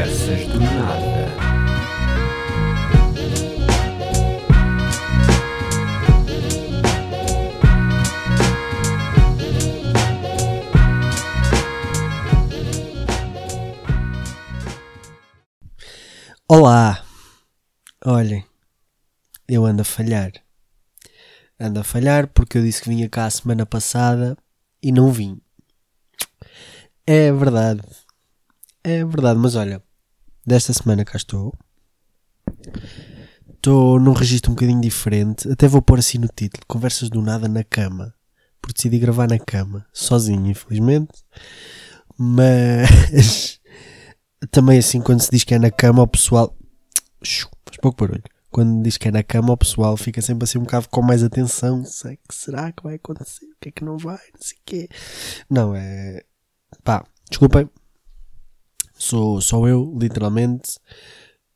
Conversas do Nada. Olá! Olhem, eu ando a falhar. Ando a falhar porque eu disse que vinha cá a semana passada e não vim. É verdade. É verdade, mas olha, desta semana cá estou. Estou num registro um bocadinho diferente. Até vou pôr assim no título: Conversas do Nada na Cama. Porque decidi gravar na cama, sozinho, infelizmente. Mas também assim, quando se diz que é na cama, o pessoal. Faz pouco barulho. Quando diz que é na cama, o pessoal fica sempre assim um bocado com mais atenção. Sei que será que vai acontecer? O que é que não vai? Não sei o quê. Não, é. Pá, desculpem. Sou só eu, literalmente,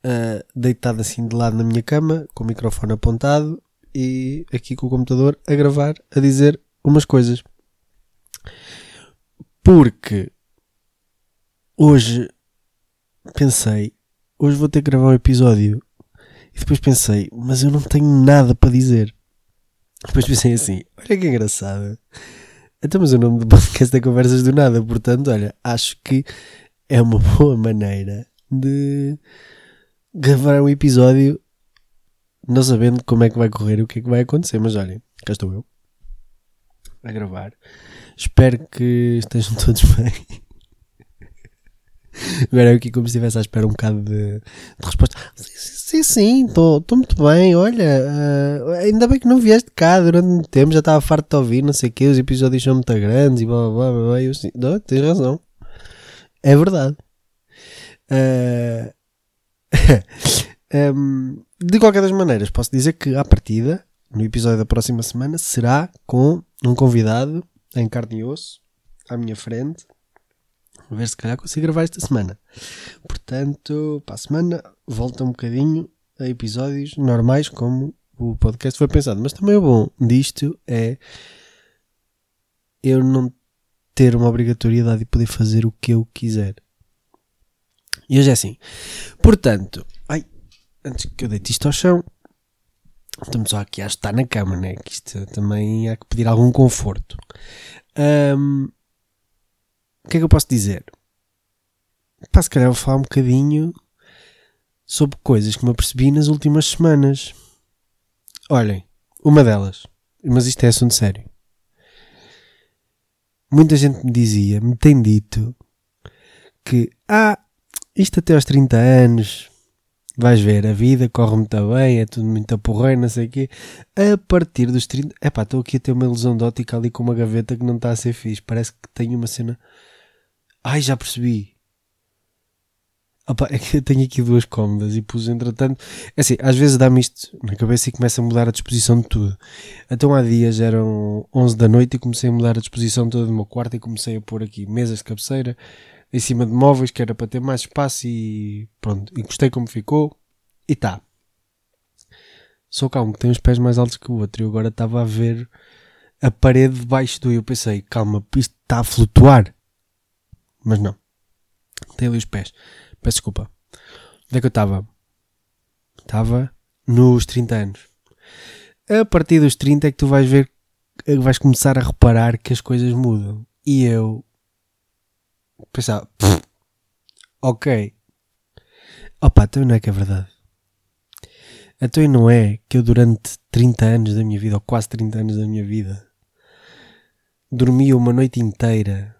ah, deitado assim de lado na minha cama, com o microfone apontado e aqui com o computador a gravar, a dizer umas coisas. Porque hoje pensei, hoje vou ter que gravar um episódio. E depois pensei, mas eu não tenho nada para dizer. Depois pensei assim, olha que engraçado. Então, mas o nome do podcast é Conversas do Nada. Portanto, olha, acho que é uma boa maneira de gravar um episódio não sabendo como é que vai correr o que é que vai acontecer. Mas olhem, cá estou eu a gravar. Espero que estejam todos bem. Agora eu aqui como se estivesse à espera um bocado de, de resposta. Sim, sim, estou muito bem. Olha, ah, ainda bem que não vieste cá durante muito tempo. Já estava farto de ouvir, não sei o quê. Os episódios são muito grandes e blá blá blá. blá. Eu, assim, não, tens razão. É verdade. Ah, Hum, de qualquer das maneiras, posso dizer que à partida, no episódio da próxima semana, será com um convidado em carne e osso à minha frente. A ver se calhar consigo gravar esta semana. Portanto, para a semana volta um bocadinho a episódios normais como o podcast foi pensado. Mas também o bom disto é eu não ter uma obrigatoriedade de poder fazer o que eu quiser. E hoje é assim. Portanto, ai, antes que eu deite isto ao chão, estamos só aqui a estar na cama, né? Que isto também há que pedir algum conforto. Ahm, o que é que eu posso dizer? Pá, se calhar vou falar um bocadinho sobre coisas que me apercebi nas últimas semanas. Olhem, uma delas, mas isto é assunto sério. Muita gente me dizia, me tem dito, que, ah, isto até aos 30 anos, vais ver, a vida corre muito bem, é tudo muito porreiro, não sei o quê. A partir dos 30, epá, estou aqui a ter uma ilusão de ótica ali com uma gaveta que não está a ser fixe. Parece que tenho uma cena. Ai, já percebi. Opa, é que eu tenho aqui duas cómodas e pus entretanto. É assim, às vezes dá-me isto na cabeça e começa a mudar a disposição de tudo. Então há dias eram 11 da noite e comecei a mudar a disposição toda do meu quarto e comecei a pôr aqui mesas de cabeceira em cima de móveis que era para ter mais espaço e pronto. E gostei como ficou e tá. Só calmo, que tem os pés mais altos que o outro. E eu agora estava a ver a parede debaixo do. E eu pensei, calma, isto está a flutuar. Mas não. Tem ali os pés. Peço desculpa. Onde é que eu estava? Estava nos 30 anos. A partir dos 30 é que tu vais ver, vais começar a reparar que as coisas mudam. E eu pensava, "Pff, ok. Opa, então não é que é verdade. Então não é que eu durante 30 anos da minha vida, ou quase 30 anos da minha vida, dormia uma noite inteira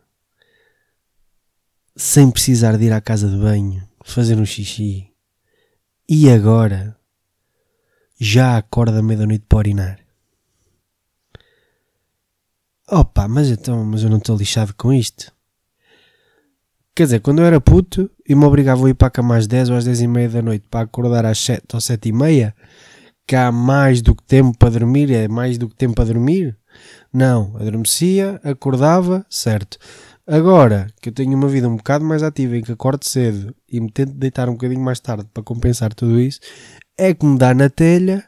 sem precisar de ir à casa de banho, fazer um xixi. E agora já acorda à meia-noite para orinar. Opa, mas então, mas eu não estou lixado com isto. Quer dizer, quando eu era puto e me obrigavam a ir para a cama às 10 ou às 10 e meia da noite para acordar às 7 ou 7 e meia, que há mais do que tempo para dormir, é mais do que tempo para dormir? Não, adormecia, acordava, certo. Agora que eu tenho uma vida um bocado mais ativa e que acordo cedo e me tento deitar um bocadinho mais tarde para compensar tudo isso, é que me dá na telha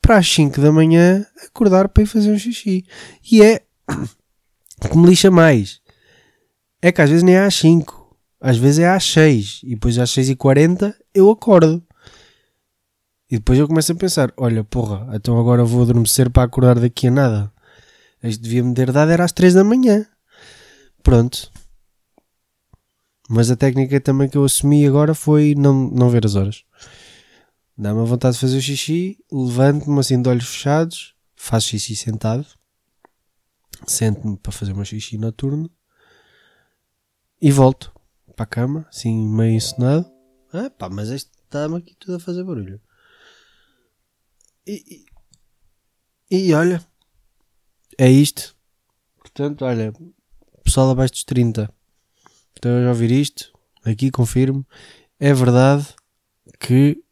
para às 5 da manhã acordar para ir fazer um xixi. E é que me lixa mais. É que às vezes nem é às 5. Às vezes é às 6 e depois às 6 e 40 eu acordo. E depois eu começo a pensar: olha, porra, então agora vou adormecer para acordar daqui a nada. Isto devia-me ter dado era às 3 da manhã. Pronto. Mas a técnica também que eu assumi agora foi não, não ver as horas. Dá-me a vontade de fazer o xixi, levanto-me assim de olhos fechados, faço xixi sentado, sento-me para fazer o meu xixi noturno e volto para a cama, assim meio ensinado. Ah, pá, mas este está-me aqui tudo a fazer barulho. E, e, e olha, é isto. Portanto, olha, pessoal abaixo dos 30, estão a ouvir isto? Aqui confirmo. É verdade que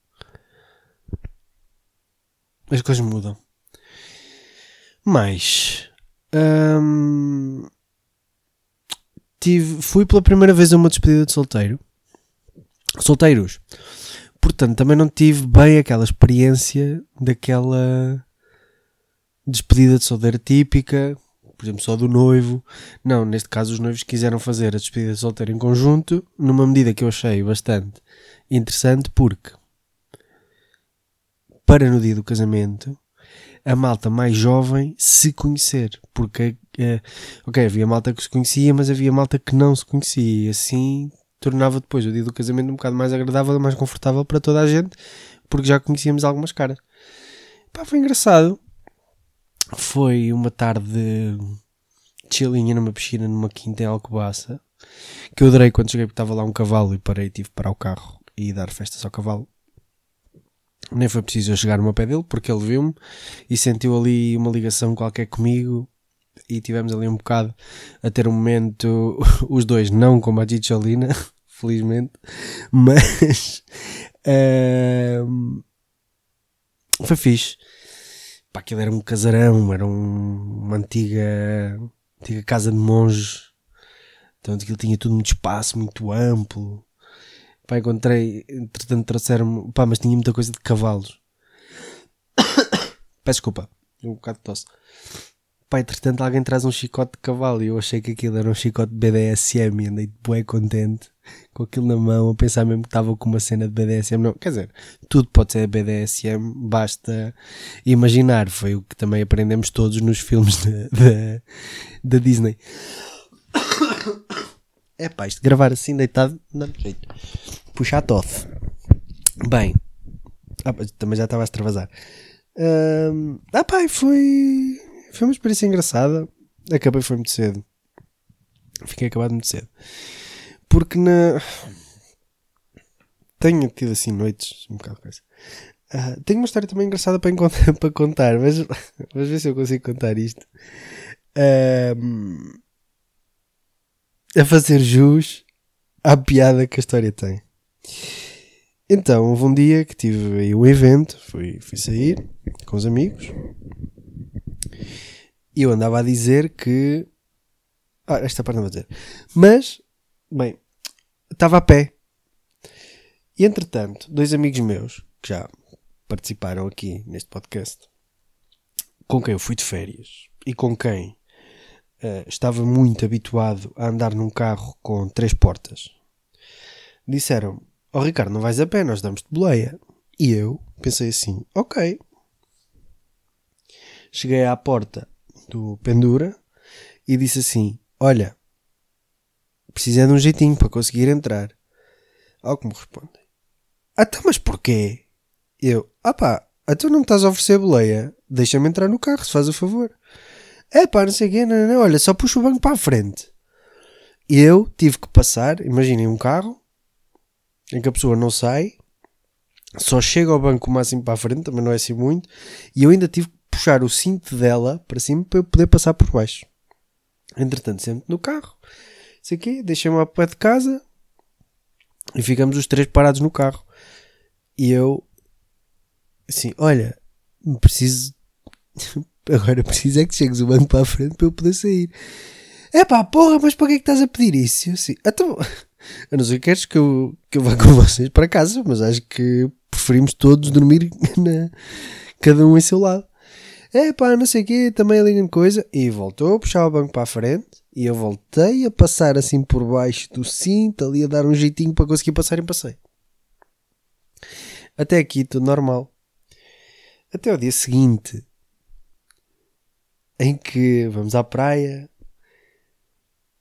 as coisas mudam. Mas hum, tive, fui pela primeira vez a uma despedida de solteiro. Solteiros. Portanto, também não tive bem aquela experiência daquela despedida de solteiro típica, por exemplo, só do noivo. Não, neste caso os noivos quiseram fazer a despedida de solteiro em conjunto, numa medida que eu achei bastante interessante, porque para no dia do casamento a malta mais jovem se conhecer. Porque, é, ok, havia malta que se conhecia, mas havia malta que não se conhecia. E assim tornava depois o dia do casamento um bocado mais agradável, mais confortável para toda a gente, porque já conhecíamos algumas caras. Pá, foi engraçado. Foi uma tarde chilinha numa piscina numa quinta em Alcobaça, que eu adorei quando cheguei porque estava lá um cavalo e parei, tive para o carro e dar festas ao cavalo. Nem foi preciso eu chegar no pé dele, porque ele viu-me e sentiu ali uma ligação qualquer comigo e tivemos ali um bocado a ter um momento, os dois, não como a Gicciolina, felizmente, mas uh, foi fixe. Pá, aquilo era um casarão, era um, uma antiga, antiga casa de monges, então aquilo tinha tudo muito espaço, muito amplo. Pá, encontrei, entretanto trouxeram pá, mas tinha muita coisa de cavalos. Peço desculpa, um bocado de tosse. Pá, entretanto alguém traz um chicote de cavalo e eu achei que aquilo era um chicote BDSM e andei bué contente com aquilo na mão, a pensar mesmo que estava com uma cena de BDSM. Não, quer dizer, tudo pode ser BDSM, basta imaginar. Foi o que também aprendemos todos nos filmes da Disney. É pá, isto gravar assim deitado não dá jeito. Puxa a tosse. Bem, ah, também já estava a extravasar. Ah pá, foi, foi uma experiência engraçada. Acabei foi muito cedo. Fiquei acabado muito cedo. Porque na. Tenho tido assim noites um bocado coisa. Uh, tenho uma história também engraçada para, para contar, mas vamos ver se eu consigo contar isto. Uh, a fazer jus à piada que a história tem. Então, houve um dia que tive aí um evento, fui, fui sair com os amigos e eu andava a dizer que. Ah, esta parte não vou dizer. Mas, bem, estava a pé. E entretanto, dois amigos meus que já participaram aqui neste podcast, com quem eu fui de férias e com quem uh, estava muito habituado a andar num carro com três portas, disseram: Ó oh, Ricardo, não vais a pé, nós damos-te boleia. E eu pensei assim: Ok. Cheguei à porta do Pendura e disse assim: Olha, precisa de um jeitinho para conseguir entrar. Ao que me respondem: Até, mas porquê? Eu: Ah pá, então não me estás a oferecer boleia? Deixa-me entrar no carro, se faz o favor. É pá, não sei o quê, não, não, não, olha, só puxa o banco para a frente. E eu tive que passar, imaginem um carro em que a pessoa não sai, só chega ao banco o máximo para a frente, também não é assim muito, e eu ainda tive que puxar o cinto dela para cima para eu poder passar por baixo. Entretanto, sempre no carro, sei quê, deixei-me ao pé de casa e ficamos os três parados no carro. E eu, assim, olha, preciso Agora precisa é que chegues o banco para a frente para eu poder sair. É pá, porra, mas para que é que estás a pedir isso? Eu assim, então, a não ser que queres que eu, que eu vá com vocês para casa, mas acho que preferimos todos dormir na, cada um em seu lado. É pá, não sei o quê, também ali coisa. E voltou a puxar o banco para a frente E eu voltei a passar assim por baixo do cinto, ali a dar um jeitinho para conseguir passar e passei. Até aqui tudo normal. Até o dia seguinte, em que vamos à praia,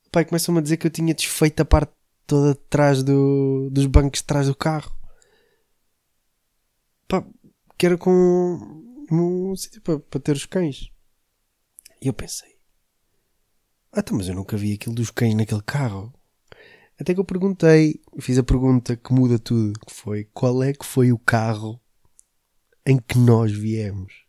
o pai começam-me a dizer que eu tinha desfeito a parte toda de trás do, dos bancos de trás do carro. Pá, que era com um sítio para ter os cães. E eu pensei, ah, então, mas eu nunca vi aquilo dos cães naquele carro. Até que eu perguntei, fiz a pergunta que muda tudo, que foi qual é que foi o carro em que nós viemos?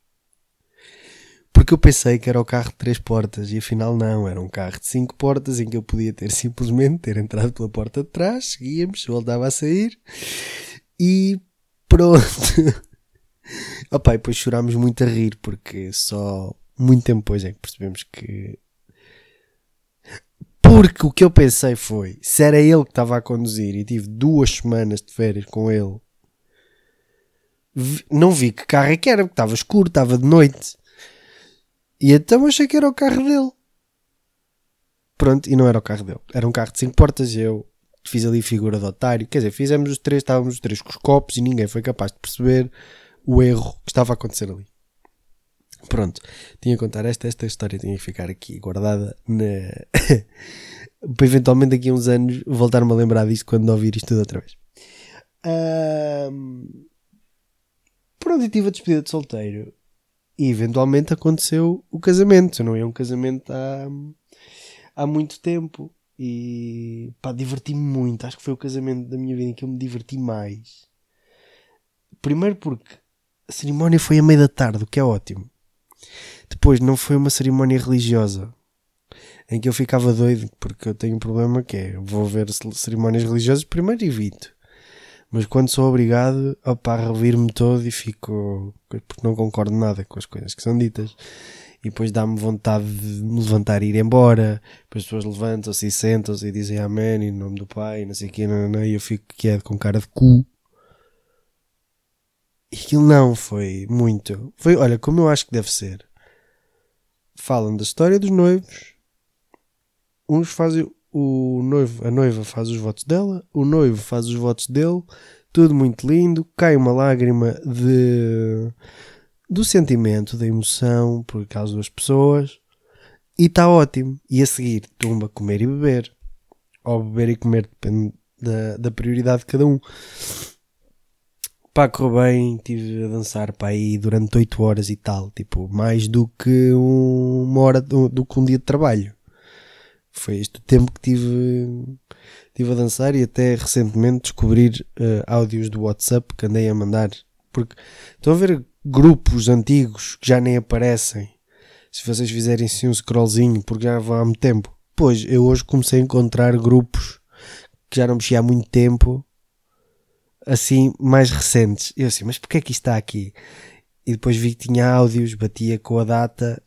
Porque eu pensei que era o carro de três portas e afinal não, era um carro de cinco portas em que eu podia ter simplesmente ter entrado pela porta de trás, seguíamos, voltava a sair e pronto. Opa, e depois chorámos muito a rir porque só muito tempo depois é que percebemos que porque o que eu pensei foi: se era ele que estava a conduzir e tive duas semanas de férias com ele, não vi que carro é que era, porque estava escuro, estava de noite. E então achei que era o carro dele. Pronto, e não era o carro dele. Era um carro de 5 portas. Eu fiz ali figura de otário. Quer dizer, fizemos os três, estávamos os três com os copos e ninguém foi capaz de perceber o erro que estava a acontecer ali. Pronto, tinha que contar esta, esta história tinha que ficar aqui guardada na... para eventualmente daqui a uns anos voltar-me a lembrar disto quando ouvir isto tudo outra vez. Um... Pronto, e tive a despedida de solteiro e eventualmente aconteceu o casamento. Não ia um casamento há, há muito tempo e pá, diverti-me muito. Acho que foi o casamento da minha vida em que eu me diverti mais. Primeiro porque a cerimónia foi a meia da tarde, o que é ótimo. Depois, não foi uma cerimónia religiosa em que eu ficava doido, porque eu tenho um problema que é, vou ver cerimónias religiosas, primeiro evito. Mas quando sou obrigado, opa, a revir-me todo e fico, porque não concordo nada com as coisas que são ditas. E depois dá-me vontade de me levantar e ir embora. Depois as pessoas levantam-se e sentam-se e dizem amém em nome do Pai, não sei o que, não, não, e eu fico quieto com cara de cu. E aquilo não foi muito. Foi, olha, como eu acho que deve ser. Falam da história dos noivos. Uns fazem o noivo, a noiva faz os votos dela, o noivo faz os votos dele, tudo muito lindo, cai uma lágrima de do sentimento, da emoção por causa das pessoas e está ótimo. E a seguir, tumba comer e beber. Ou beber e comer, depende da, da prioridade de cada um. Pá, correu bem, estive a dançar para aí durante 8 horas e tal, tipo, mais do que uma hora, do, do que um dia de trabalho. Foi este o tempo que tive, tive a dançar e até recentemente descobrir uh, áudios do WhatsApp que andei a mandar. Porque estão a ver grupos antigos que já nem aparecem. Se vocês fizerem assim um scrollzinho, porque já vão há muito tempo. Pois, eu hoje comecei a encontrar grupos que já não mexia há muito tempo assim mais recentes. Eu assim, mas porquê é que isto está aqui? E depois vi que tinha áudios, batia com a data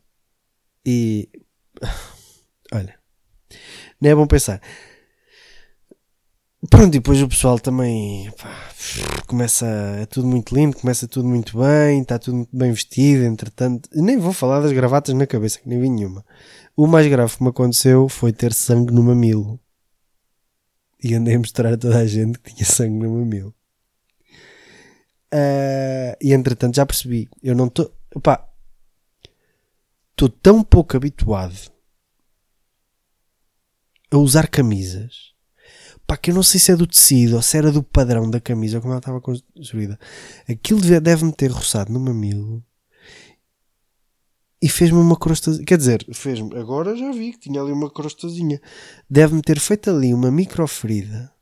e olha, nem é bom pensar. Pronto, e depois o pessoal também pá, começa, é tudo muito lindo, começa tudo muito bem, está tudo muito bem vestido, entretanto, nem vou falar das gravatas na cabeça, que nem vi nenhuma. O mais grave que me aconteceu foi ter sangue no mamilo. E andei a mostrar a toda a gente que tinha sangue no mamilo. Uh, e entretanto já percebi, eu não estou. Estou tão pouco habituado a usar camisas. Pá, que eu não sei se é do tecido ou se era do padrão da camisa como ela estava construída. Aquilo deve-me ter roçado no mamilo e fez-me uma crosta. Quer dizer, fez-me. Agora já vi que tinha ali uma crostazinha. Deve-me ter feito ali uma microferida.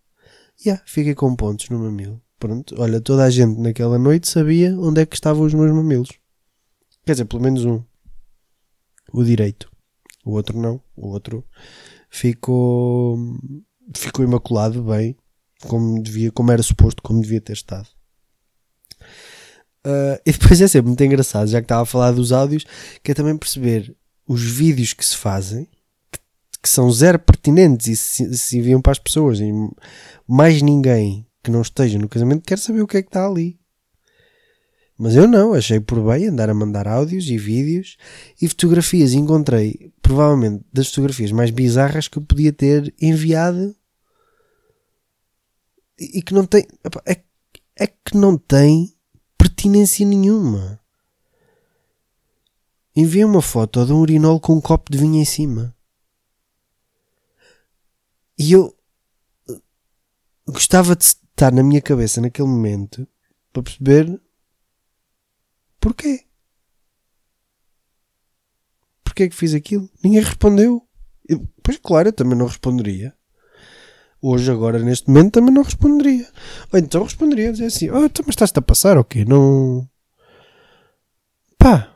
E yeah, fiquei com pontos no mamilo. Pronto, olha, toda a gente naquela noite sabia onde é que estavam os meus mamilos. Quer dizer, pelo menos um. O direito. O outro não. O outro ficou ficou imaculado bem, como devia, como era suposto, como devia ter estado. Uh, e depois é sempre muito engraçado, já que estava a falar dos áudios, que é também perceber os vídeos que se fazem, que, que são zero pertinentes e se, se enviam para as pessoas, e mais ninguém que não esteja no casamento quer saber o que é que está ali. Mas eu não, achei por bem andar a mandar áudios e vídeos e fotografias. Encontrei provavelmente das fotografias mais bizarras que eu podia ter enviado e que não tem. É, é que não tem pertinência nenhuma. Enviei uma foto de um urinol com um copo de vinho em cima. E eu gostava de estar na minha cabeça naquele momento para perceber porquê. Porquê é que fiz aquilo? Ninguém respondeu. Eu, pois claro, eu também não responderia. Hoje, agora, neste momento, também não responderia. Ou então responderia dizer assim: Oh, mas estás-te a passar ou quê? Não. Pá.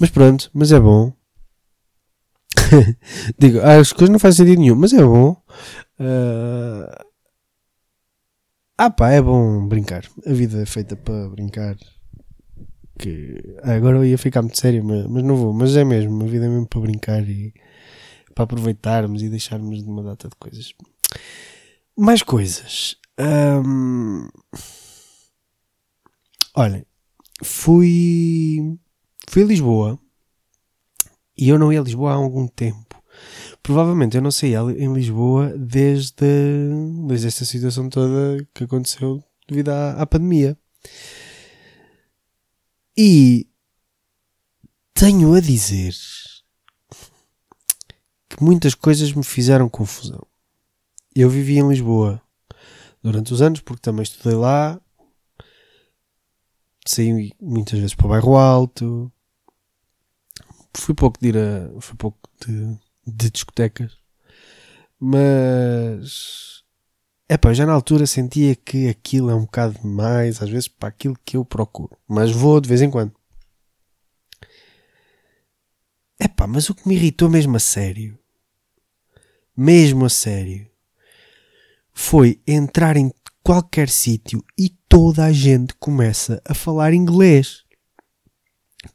Mas pronto, mas é bom. Digo, ah, as coisas não fazem sentido nenhum, mas é bom. Uh... Ah pá, é bom brincar. A vida é feita para brincar. Que agora eu ia ficar muito sério, mas, mas não vou. Mas é mesmo, a vida é mesmo para brincar e para aproveitarmos e deixarmos de uma data de coisas. Mais coisas. Um... Olhem, fui, fui a Lisboa e eu não ia a Lisboa há algum tempo. Provavelmente eu não saía em Lisboa desde, desde esta situação toda que aconteceu devido à, à pandemia. E tenho a dizer que muitas coisas me fizeram confusão. Eu vivi em Lisboa durante os anos, porque também estudei lá, saí muitas vezes para o bairro alto, fui pouco de ir a, fui pouco de, de discotecas, mas é pá, já na altura sentia que aquilo é um bocado demais, às vezes para aquilo que eu procuro, mas vou de vez em quando. É pá, mas o que me irritou mesmo a sério mesmo a sério, foi entrar em qualquer sítio e toda a gente começa a falar inglês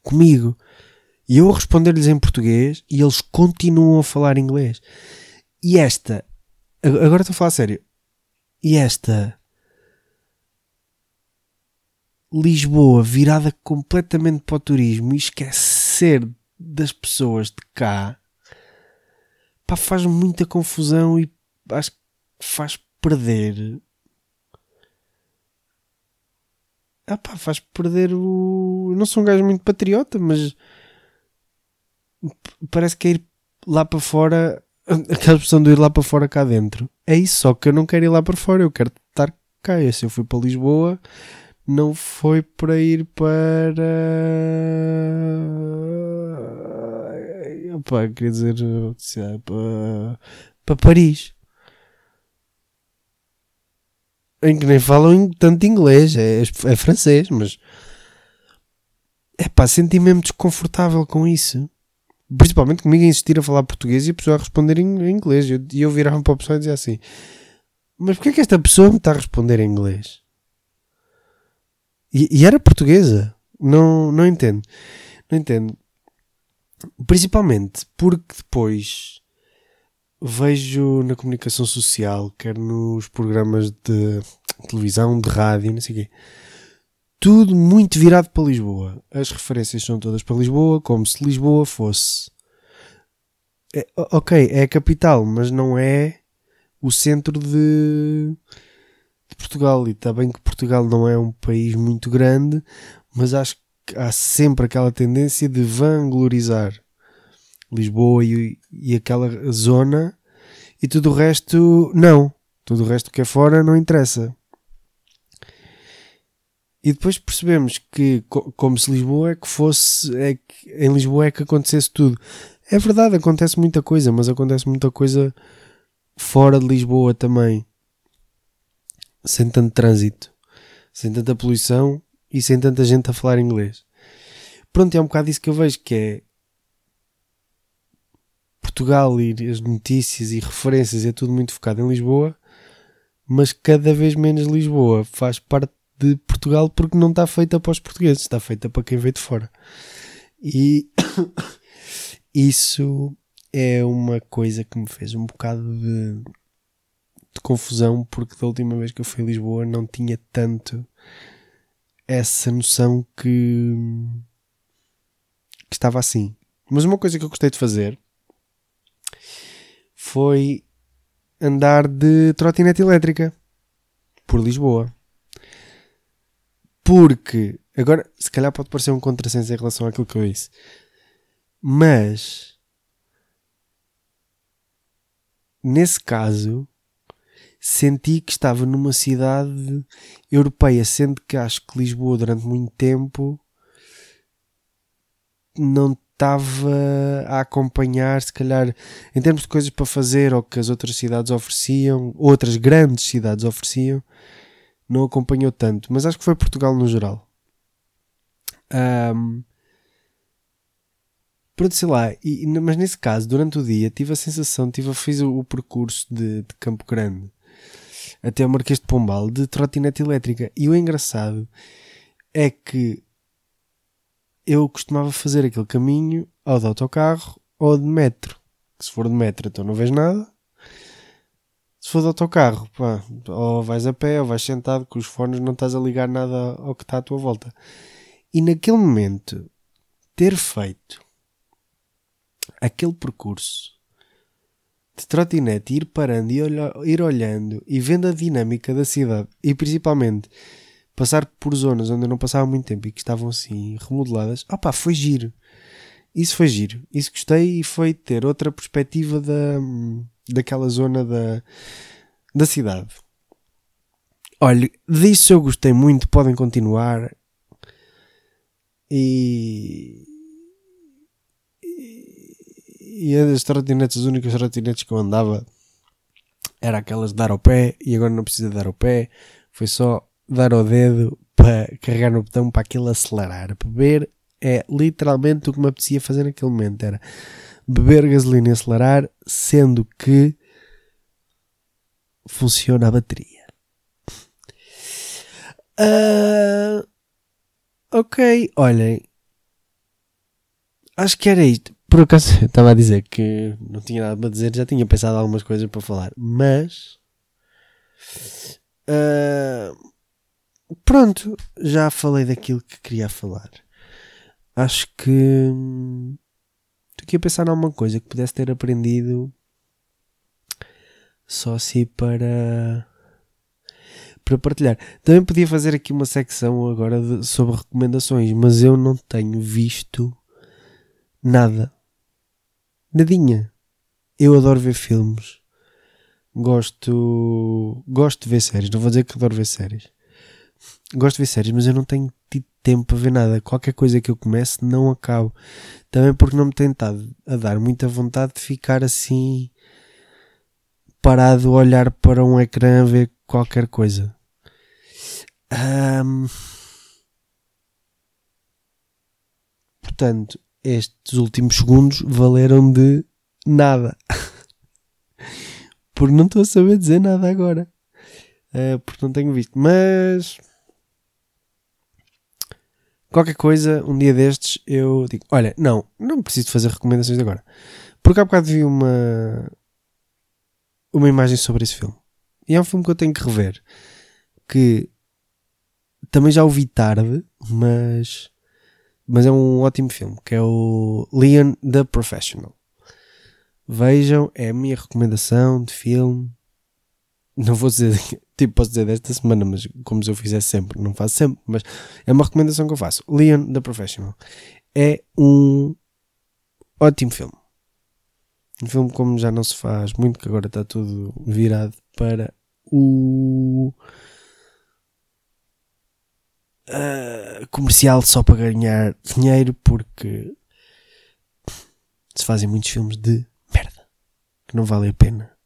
comigo. E eu responder-lhes em português e eles continuam a falar inglês. E esta, agora estou a falar a sério, e esta Lisboa virada completamente para o turismo e esquecer das pessoas de cá pá, faz muita confusão e acho que faz perder. Ah pá, faz perder o. Eu não sou um gajo muito patriota, mas parece que é ir lá para fora. Aquela expressão de ir lá para fora cá dentro. É isso, só que eu não quero ir lá para fora, eu quero estar cá. E se eu fui para Lisboa, não foi para ir para pá, queria dizer, para, para Paris. Em que nem falam tanto inglês, é, é francês, mas é pá, senti-me mesmo desconfortável com isso. Principalmente comigo a insistir a falar português e a pessoa a responder em inglês. E eu, eu virava para a pessoa e dizia assim: Mas porquê é que esta pessoa me está a responder em inglês? E, e era portuguesa. Não, não entendo. Não entendo. Principalmente porque depois vejo na comunicação social, quer nos programas de televisão, de rádio, não sei o quê, tudo muito virado para Lisboa. As referências são todas para Lisboa, como se Lisboa fosse. É, ok, é a capital, mas não é o centro de, de Portugal. E está bem que Portugal não é um país muito grande, mas acho que há sempre aquela tendência de vanglorizar Lisboa e, e aquela zona e tudo o resto não. Tudo o resto que é fora não interessa. E depois percebemos que, como se Lisboa é que fosse, é que, em Lisboa é que acontecesse tudo. É verdade, acontece muita coisa, mas acontece muita coisa fora de Lisboa também. Sem tanto trânsito, sem tanta poluição e sem tanta gente a falar inglês. Pronto, é um bocado isso que eu vejo, que é Portugal e as notícias e referências é tudo muito focado em Lisboa, mas cada vez menos Lisboa faz parte de Portugal porque não está feita para os portugueses, está feita para quem veio de fora. E isso é uma coisa que me fez um bocado de, de confusão porque da última vez que eu fui a Lisboa não tinha tanto essa noção que, que estava assim. Mas uma coisa que eu gostei de fazer foi andar de trotinete elétrica por Lisboa. Porque, agora, se calhar pode parecer um contrassenso em relação àquilo que eu disse, mas nesse caso senti que estava numa cidade europeia, sendo que acho que Lisboa durante muito tempo não estava a acompanhar, se calhar, em termos de coisas para fazer ou que as outras cidades ofereciam, outras grandes cidades ofereciam, não acompanhou tanto. Mas acho que foi Portugal no geral. Um, pronto, sei lá, e, mas nesse caso, durante o dia, tive a sensação, tive, fiz o, o percurso de, de, Campo Grande até o Marquês de Pombal de trotinete elétrica. E o engraçado é que eu costumava fazer aquele caminho ou de autocarro ou de metro. Se for de metro, então não vejo nada. Se for de autocarro, pá, ou vais a pé ou vais sentado com os fones, não estás a ligar nada ao que está à tua volta. E naquele momento, ter feito aquele percurso de trotinete, ir parando e ir olhando e vendo a dinâmica da cidade e principalmente passar por zonas onde eu não passava muito tempo e que estavam assim remodeladas, opá, foi giro. Isso foi giro. Isso gostei e foi ter outra perspectiva da, daquela zona da, da cidade. Olha, disso eu gostei muito, podem continuar. E. E, e as trotinetes, as únicas trotinetes que eu andava era aquelas de dar ao pé e agora não precisa dar ao pé. Foi só dar o dedo para carregar no botão para aquilo acelerar. Beber é literalmente o que me apetecia fazer naquele momento. Era beber gasolina e acelerar, sendo que funciona a bateria. Uh, ok, olhem. Acho que era isto. Por acaso, estava a dizer que não tinha nada para dizer, já tinha pensado algumas coisas para falar, mas. Uh, pronto, já falei daquilo que queria falar. Acho que estou aqui a pensar alguma coisa que pudesse ter aprendido só assim para para partilhar. Também podia fazer aqui uma secção agora de, sobre recomendações, mas eu não tenho visto nada. Nadinha. Eu adoro ver filmes. Gosto gosto de ver séries. Não vou dizer que adoro ver séries gosto de ver séries, mas eu não tenho tido tempo para ver nada. Qualquer coisa que eu comece, não acabo. Também porque não me tem estado a dar muita vontade de ficar assim parado a olhar para um ecrã a ver qualquer coisa. Um... Portanto, estes últimos segundos valeram de nada. porque não estou a saber dizer nada agora. Uh, porque não tenho visto. Mas Qualquer coisa, um dia destes, eu digo: Olha, não, não preciso fazer recomendações agora. Porque há bocado vi uma, uma imagem sobre esse filme. E é um filme que eu tenho que rever. Que também já ouvi tarde, mas, mas é um ótimo filme. Que é o Leon the Professional. Vejam, é a minha recomendação de filme. Não vou dizer tipo, posso dizer desta semana, mas como se eu fizesse sempre, não faço sempre, mas é uma recomendação que eu faço. Leon the Professional é um ótimo filme. Um filme como já não se faz muito, que agora está tudo virado para o uh, comercial só para ganhar dinheiro, porque se fazem muitos filmes de merda que não valem a pena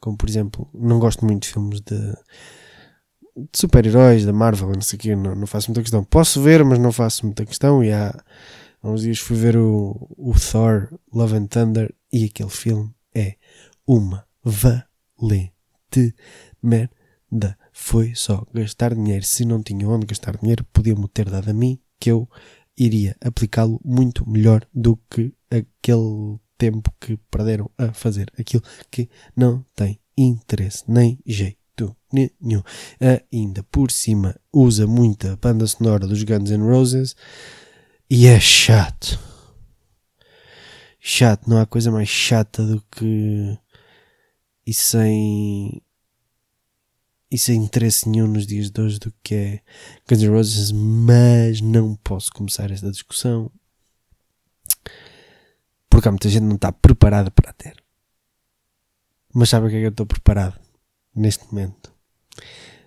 como por exemplo, não gosto muito de filmes de, de super-heróis, da Marvel, não sei o quê, não, não faço muita questão. Posso ver, mas não faço muita questão. E há, há uns dias fui ver o, o Thor Love and Thunder e aquele filme é uma valente merda. Foi só gastar dinheiro. Se não tinha onde gastar dinheiro, podia-me ter dado a mim que eu iria aplicá-lo muito melhor do que aquele tempo que perderam a fazer aquilo que não tem interesse nem jeito nenhum. Ainda por cima usa muita banda sonora dos Guns N' Roses e é chato. chato, não há coisa mais chata do que e sem e sem interesse nenhum nos dias de hoje do que é Guns N' Roses, mas não posso começar esta discussão porque há muita gente que não está preparada para ter. Mas sabe o que é que eu estou preparado neste momento?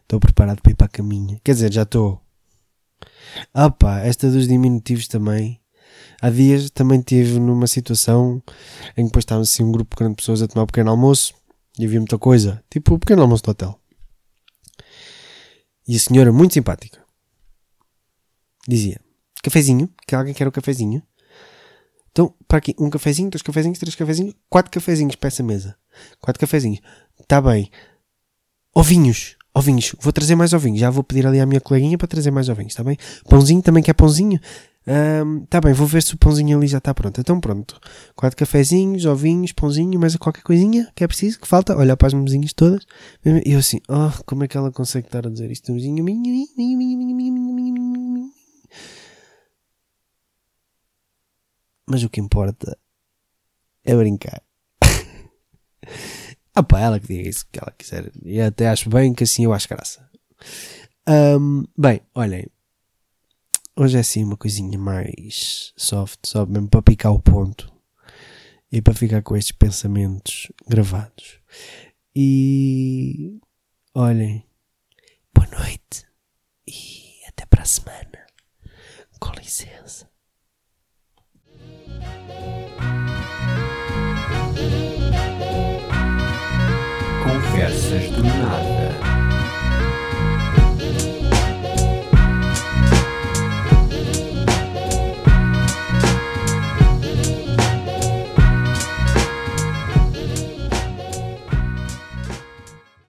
Estou preparado para ir para a caminha. Quer dizer, já estou. Ah esta dos diminutivos também. Há dias também tive numa situação em que depois estava assim um grupo de pessoas a tomar um pequeno almoço e havia muita coisa, tipo o pequeno almoço do hotel. E a senhora, muito simpática, dizia: cafezinho, que alguém quer o um cafezinho? Então, para aqui, um cafezinho, dois cafezinhos, três cafezinhos, quatro cafezinhos para essa mesa. Quatro cafezinhos. Está bem. Ovinhos. Ovinhos. Vou trazer mais ovinhos. Já vou pedir ali à minha coleguinha para trazer mais ovinhos, está bem? Pãozinho, também quer pãozinho? Está um, bem, vou ver se o pãozinho ali já está pronto. Então pronto. Quatro cafezinhos, ovinhos, pãozinho, mais qualquer coisinha que é preciso, que falta. Olhar para as mesinhas todas. E eu assim, oh, como é que ela consegue estar a dizer isto? Mas o que importa é brincar. ah pá, ela que diga isso que ela quiser. E até acho bem que assim eu acho graça. Um, bem, olhem. Hoje é assim uma coisinha mais soft, só mesmo para picar o ponto. E para ficar com estes pensamentos gravados. E olhem, boa noite e até para a semana. Com licença. Conversas do Nada.